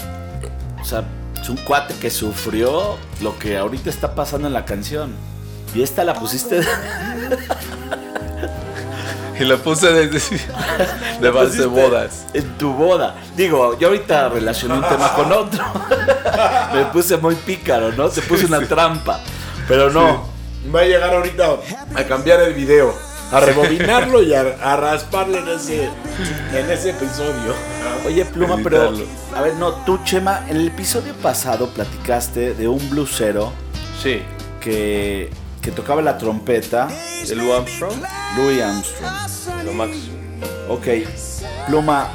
o sea, es un cuate que sufrió lo que ahorita está pasando en la canción. Y esta la pusiste de, Y la puse de, de, de vals de bodas. en tu boda. Digo, yo ahorita relacioné un tema con otro. me puse muy pícaro, ¿no? Te puse una trampa. Pero no. Va a llegar ahorita a cambiar el video, a rebobinarlo y a, a rasparle en ese, en ese episodio. Oye, Pluma, pero. A ver, no, tú, Chema, en el episodio pasado platicaste de un blusero Sí. que, que tocaba la trompeta, ¿De Lou Armstrong? Louis Armstrong. Lo máximo. Ok, Pluma,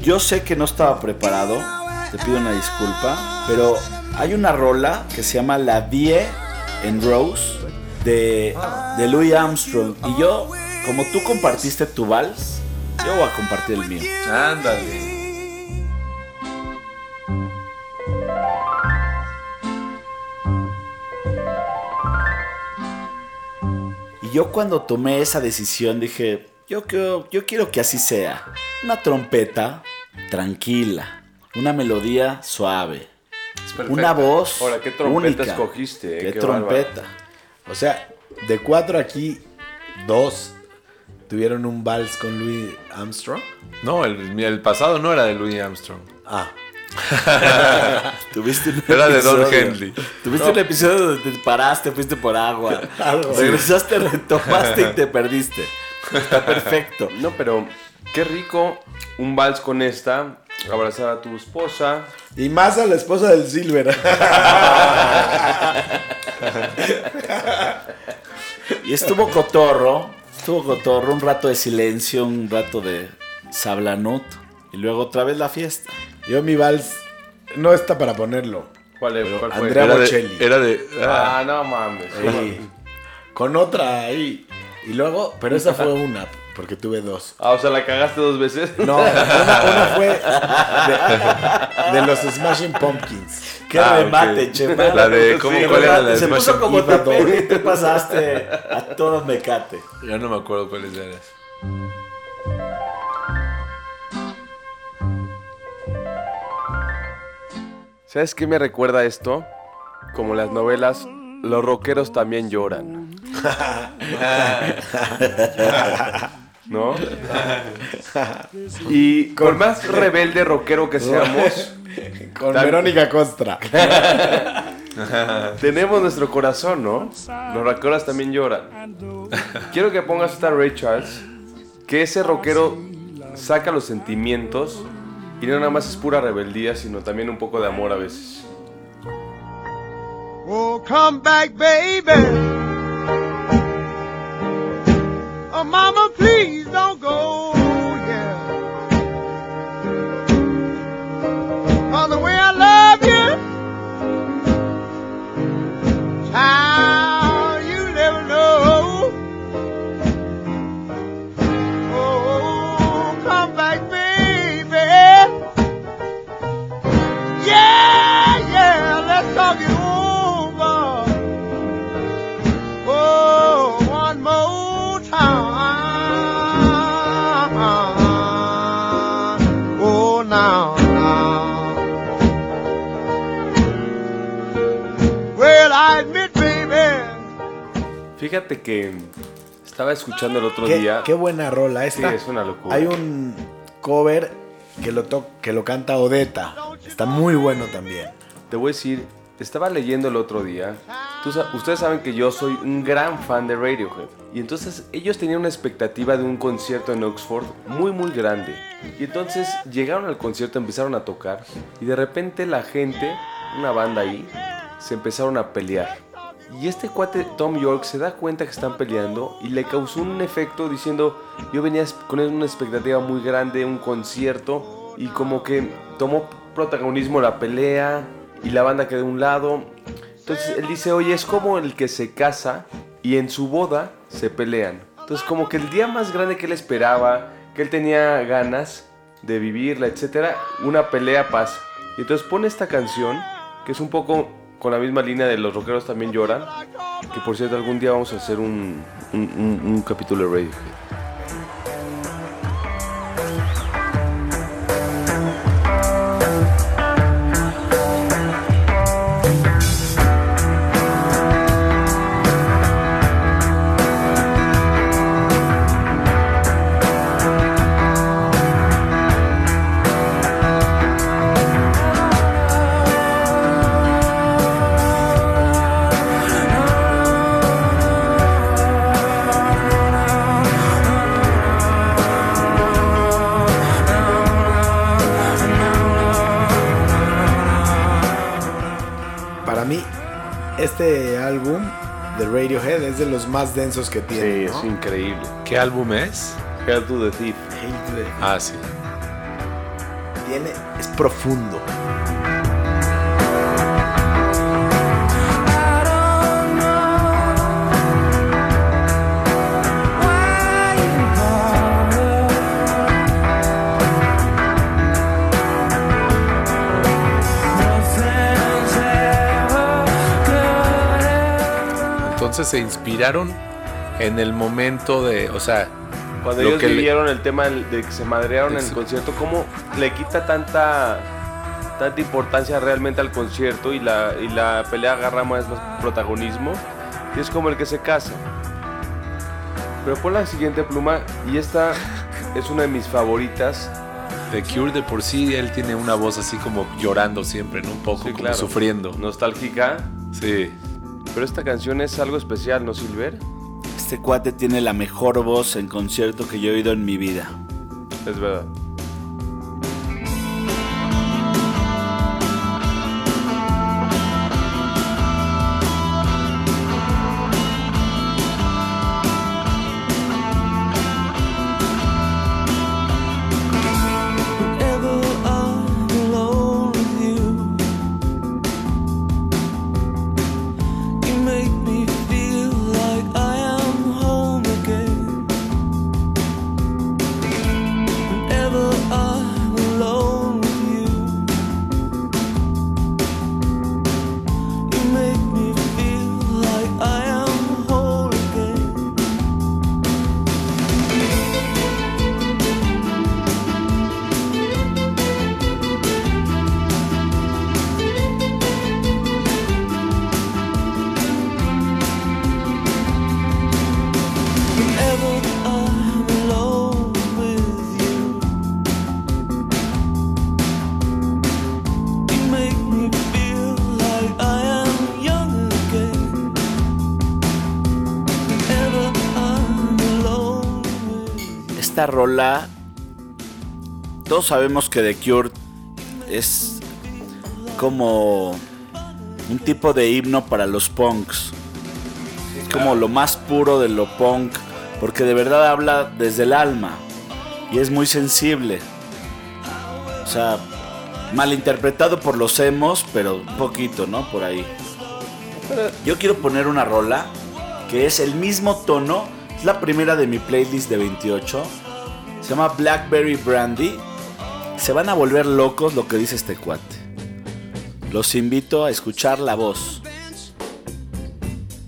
yo sé que no estaba preparado, te pido una disculpa, pero hay una rola que se llama La Vie en Rose de, de Louis Armstrong. Y yo, como tú compartiste tu vals, yo voy a compartir el mío. Ándale. Yo cuando tomé esa decisión dije, yo quiero, yo quiero que así sea. Una trompeta tranquila, una melodía suave, una voz Ahora, ¿qué trompeta única. escogiste, eh? ¿Qué, Qué trompeta? O sea, de cuatro aquí, dos tuvieron un vals con Louis Armstrong. No, el, el pasado no era de Louis Armstrong. Ah, Tuviste un Era de Don episodio- Henley. Tuviste un episodio donde te paraste, fuiste por agua. Algo. Regresaste, retomaste y te perdiste. Está perfecto. No, pero qué rico un vals con esta. Abrazar a tu esposa. y más a la esposa del Silver. Y estuvo cotorro, estuvo cotorro, un rato de silencio, un rato de sablanut y luego otra vez la fiesta. Yo mi vals no está para ponerlo. ¿Cuál, es- cuál fue? Andrea Era de, Bocelli. era de- ah, Ah, no mames. Sí. Con otra ahí. Y luego, pero esa fue una, porque tuve dos. Ah, o sea, la cagaste dos veces. No, una, una fue de, de los Smashing Pumpkins. ¡Qué Ah, remate, ok. Chema! La de- ¿cómo- cuál era la de Se puso como tapete y te pasaste a todos mecate. ya no me acuerdo cuáles eran. ¿Sabes qué me recuerda esto? Como las novelas, los rockeros también lloran. ¿No? Y por más rebelde rockero que seamos, Con Verónica Costra. tenemos nuestro corazón, ¿no? Los rockeros también lloran. Quiero que pongas esta Ray Charles, que ese rockero saca los sentimientos y no nada más es pura rebeldía, sino también un poco de amor a veces. Oh, come back, baby. Oh, mama, please don't go. Fíjate que estaba escuchando el otro Qué, día. qué buena rola esta. Sí, es una locura. Hay un cover que lo, to- que lo canta Odetta. Está muy bueno también. Te voy a decir, estaba leyendo el otro día. Ustedes saben que yo soy un gran fan de Radiohead. Y entonces ellos tenían una expectativa de un concierto en Oxford muy muy grande. Y entonces llegaron al concierto, empezaron a tocar. Y de repente la gente, una banda ahí, se empezaron a pelear. Y este cuate Tom York se da cuenta que están peleando y le causó un efecto diciendo, yo venía con una expectativa muy grande, un concierto, y como que tomó protagonismo la pelea y la banda quedó de un lado. Entonces él dice, oye, es como el que se casa y en su boda se pelean. Entonces como que el día más grande que él esperaba, que él tenía ganas de vivirla, etcétera, una pelea pasa. Y entonces pone esta canción, que es un poco con la misma línea de los rockeros también lloran, que por cierto algún día vamos a hacer un, un, un- capítulo de. De los más densos que Sí, tiene. es ¿no? increíble. ¿Qué álbum es? Hell to the Thief. Ah, sí. Tiene, es profundo. Entonces se inspiraron en el momento de, o sea, Cuando Lo ellos que le- vivieron el tema de que se madrearon en el concierto, ¿cómo le quita tanta tanta importancia realmente al concierto y la, y la pelea agarra más, más protagonismo? Y es como el que se casa. Pero pon la siguiente pluma y esta es una de mis favoritas. The Cure de por sí, él tiene una voz así como llorando siempre, ¿no? Un poco Sí, como claro. sufriendo. Nostálgica. Sí. Pero esta canción es algo especial, ¿no, Silver? Este cuate tiene la mejor voz en concierto que yo he oído en mi vida. Es verdad. Esta rola, todos sabemos que The Cure es como un tipo de himno para los punks. Es como lo más puro de lo punk, porque de verdad habla desde el alma y es muy sensible. O sea, malinterpretado por los emos, pero un poquito, ¿no? Por ahí. Yo quiero poner una rola que es el mismo tono, es la primera de mi playlist de 28. Se llama Blackberry Brandy. Se van a volver locos lo que dice este cuate. Los invito a escuchar la voz.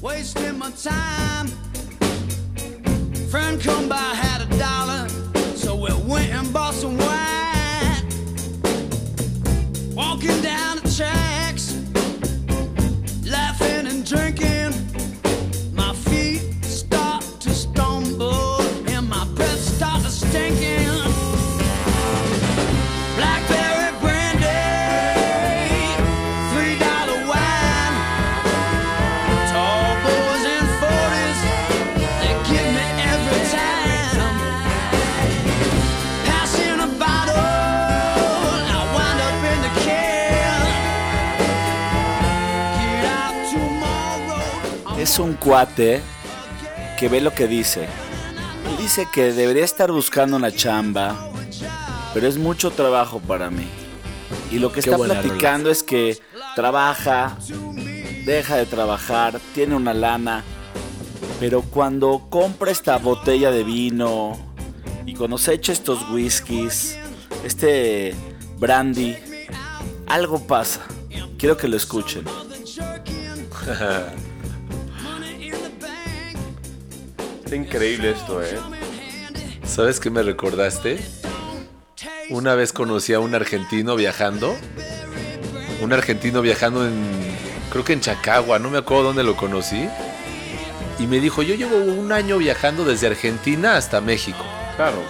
wasting my time. Friend Es un cuate que ve lo que dice. Él dice que debería estar buscando una chamba, pero es mucho trabajo para mí. Y lo que Qué está platicando es que trabaja, deja de trabajar, tiene una lana, pero cuando compra esta botella de vino y cuando se echa estos whiskies, este brandy, algo pasa. Quiero que lo escuchen. Está increíble esto, ¿eh? ¿Sabes qué me recordaste? Una vez conocí a un argentino viajando. Un argentino viajando en. Creo que en Chacagua, no me acuerdo dónde lo conocí. Y me dijo: Yo llevo un año viajando desde Argentina hasta México. Claro.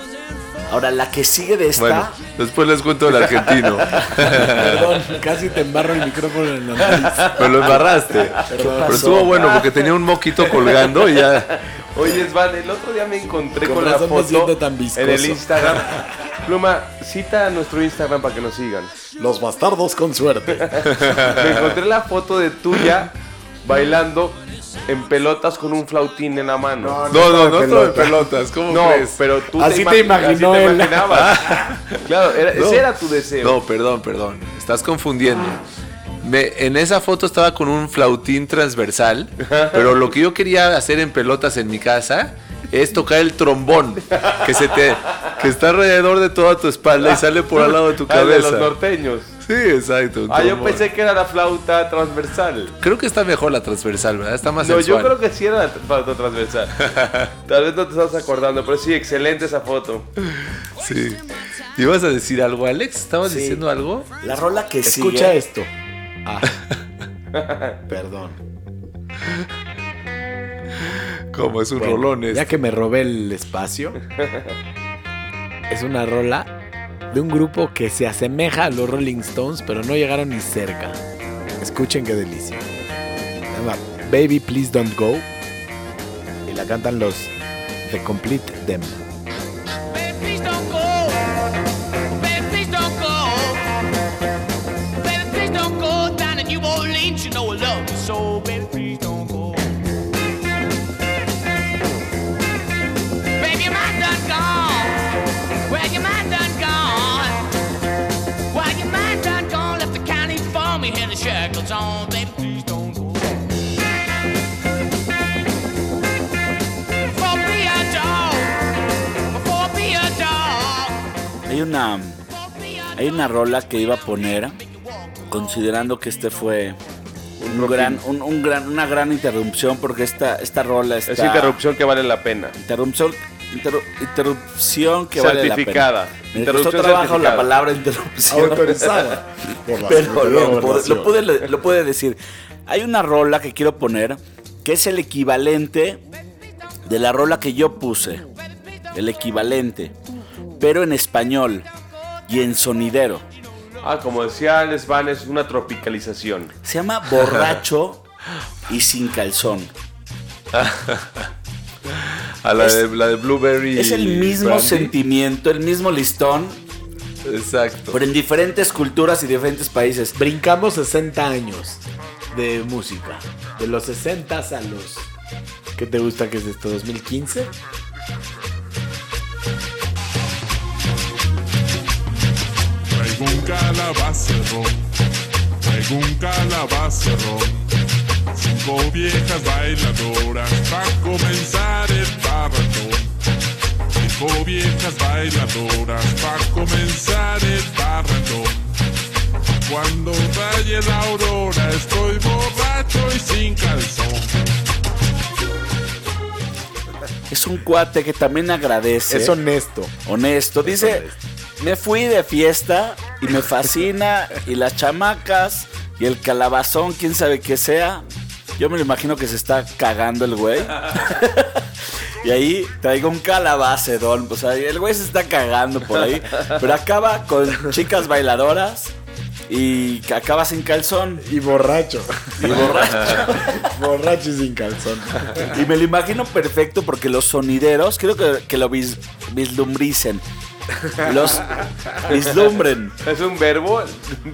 Ahora, la que sigue de esta... Bueno, después les cuento el argentino. Perdón, casi te embarro el micrófono en la nariz. Me lo embarraste. Pero estuvo bueno porque tenía un moquito colgando y ya. Oye, Svan, el otro día me encontré Con con, la foto tan en el Instagram. Pluma, cita nuestro Instagram para que nos sigan. Los bastardos con suerte. Me encontré la foto de tuya bailando en pelotas con un flautín en la mano. No, no, no estaba en pelotas. ¿Cómo No, crees? pero tú Así te imaginó así te él. imaginabas. claro, era- No. ese era tu deseo. No, perdón, perdón. Estás confundiendo. Me- en esa foto estaba con un flautín transversal, pero lo que yo quería hacer en pelotas en mi casa es tocar el trombón que se te que está alrededor de toda tu espalda y sale por al lado de tu Ah, el de cabeza. los norteños. Sí, exacto. Ah, yo pensé que era la flauta transversal. Creo que está mejor la transversal, ¿verdad? Está más No, yo creo que sí era la flauta transversal. Tal vez no te estás acordando, pero sí, excelente esa foto. Sí. ¿Ibas a decir algo, Alex? ¿Estabas Sí. diciendo algo? La rola que Escucha sigue... esto. Ah. Perdón. Como es un Bueno, rolón Ya que me robé el espacio, es una rola de un grupo que se asemeja a los Rolling Stones, pero no llegaron ni cerca. Escuchen qué delicia. Llama Baby Please Don't Go y la cantan los The Complete Them. Hay una rola que iba a poner, considerando que este fue un gran, un, un gran, una gran interrupción, porque esta, esta rola está... Es interrupción que vale la pena. Interrupción, interru- interrupción que vale la Certificada. pena. Me Interrupción costó trabajo certificada. la palabra interrupción. Autorizada. Pero lo pude, lo pude decir. Hay una rola que quiero poner que es el equivalente de la rola que yo puse. El equivalente. Pero en español y en sonidero. Ah, como decía el Svan, es una tropicalización. Se llama Borracho y sin calzón. A la, Es- de, la de Blueberry. Es el mismo Brandy. sentimiento, el mismo listón, Exacto. pero en diferentes culturas y diferentes países. Brincamos 60 años de música. De los 60 a los. ¿Qué te gusta que es esto? ¿2015? Traigo un calabacero, traigo un calabacero. Cinco viejas bailadoras para comenzar el parrandón. Cinco viejas bailadoras para comenzar el parrandón. Cuando raye la aurora estoy borracho y sin calzón. Es un cuate que también agradece. Es honesto. honesto. Dice, me fui de fiesta y me fascina y las chamacas y el calabazón, quién sabe qué sea. Yo me lo imagino que se está cagando el güey. y ahí traigo un calabacedón. O sea, el güey se está cagando por ahí. Pero acaba con chicas bailadoras y acaba sin calzón. Y borracho. Y borracho. borracho y sin calzón. Y me lo imagino perfecto porque los sonideros, creo que, que lo vis- vislumbricen. Los vislumbren. ¿Es un verbo?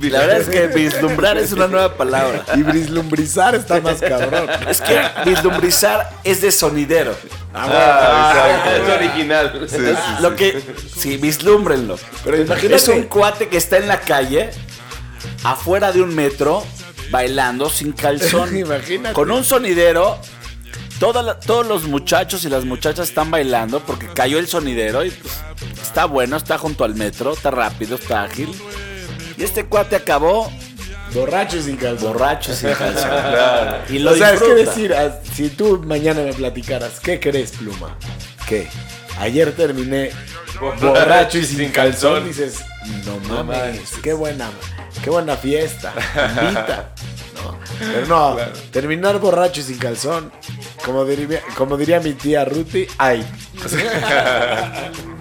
La verdad es que vislumbrar es una nueva palabra. Y brislumbrizar está más cabrón. Es que vislumbrizar es de sonidero. Ah, es original. Lo que. Sí, vislúmbrenlo. Pero imagínate. Es un cuate que está en la calle, afuera de un metro, bailando sin calzón. Imagínate. Con un sonidero. toda la- todos los muchachos y las muchachas están bailando porque cayó el sonidero y pues, está bueno, está junto al metro, está rápido, está ágil. Y este cuate acabó Borracho y sin calzón. borracho y sin calzón. Y lo o sea, es que decir, ah, si tú mañana me platicaras, ¿qué crees, Pluma? ¿Qué? Ayer terminé borracho y sin calzón. Dices, no mames, qué buena, qué buena fiesta. Invita. No, pero no, terminar borracho y sin calzón, como diría, como diría mi tía Ruti, ay.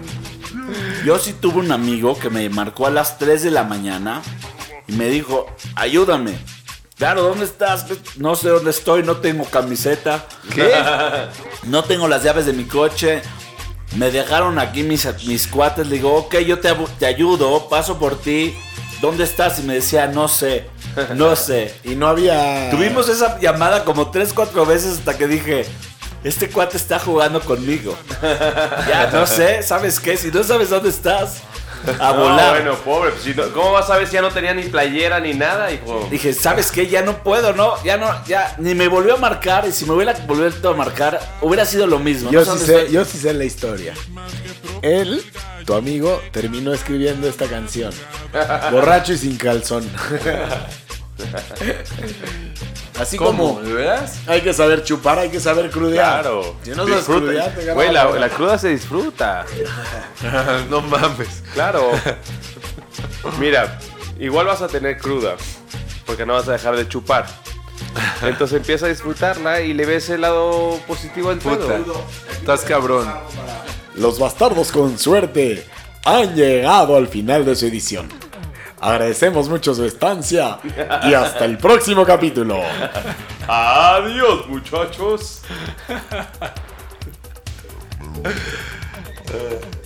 Yo sí tuve un amigo que me marcó a las 3 de la mañana y me dijo, ayúdame. Claro, ¿dónde estás? No sé dónde estoy, no tengo camiseta. ¿Qué? No tengo las llaves de mi coche. Me dejaron aquí mis, mis cuates. Le digo, ok, yo te, te ayudo, paso por ti. ¿Dónde estás? Y me decía, no sé, no sé. Y no había. Tuvimos esa llamada como 3, 4 veces hasta que dije, este cuate está jugando conmigo. Ya, no sé, ¿sabes qué? Si no sabes dónde estás, a No, volar. bueno, pobre. pues, si no- ¿Cómo vas a ver si ya no tenía ni playera ni nada, hijo? Dije, ¿sabes qué? Ya no puedo, ¿no? Ya no, ya, ni me volvió a marcar. Y si me hubiera vuelto a marcar, hubiera sido lo mismo. Yo No sí, sé yo sí sé la historia. Él, tu amigo, terminó escribiendo esta canción. Borracho y sin calzón. Así como ¿De veras? hay que saber chupar, hay que saber crudear. Claro. Si no sabes Disfruta. crudear, te Güey, la, la- la cruda se disfruta. no mames. Claro. Mira, igual vas a tener cruda. Porque no vas a dejar de chupar. Entonces empieza a disfrutarla y le ves el lado positivo al Puta. pedo. Estás cabrón. Los bastardos con suerte han llegado al final de su edición. Agradecemos mucho su estancia y hasta el próximo capítulo. Adiós, muchachos.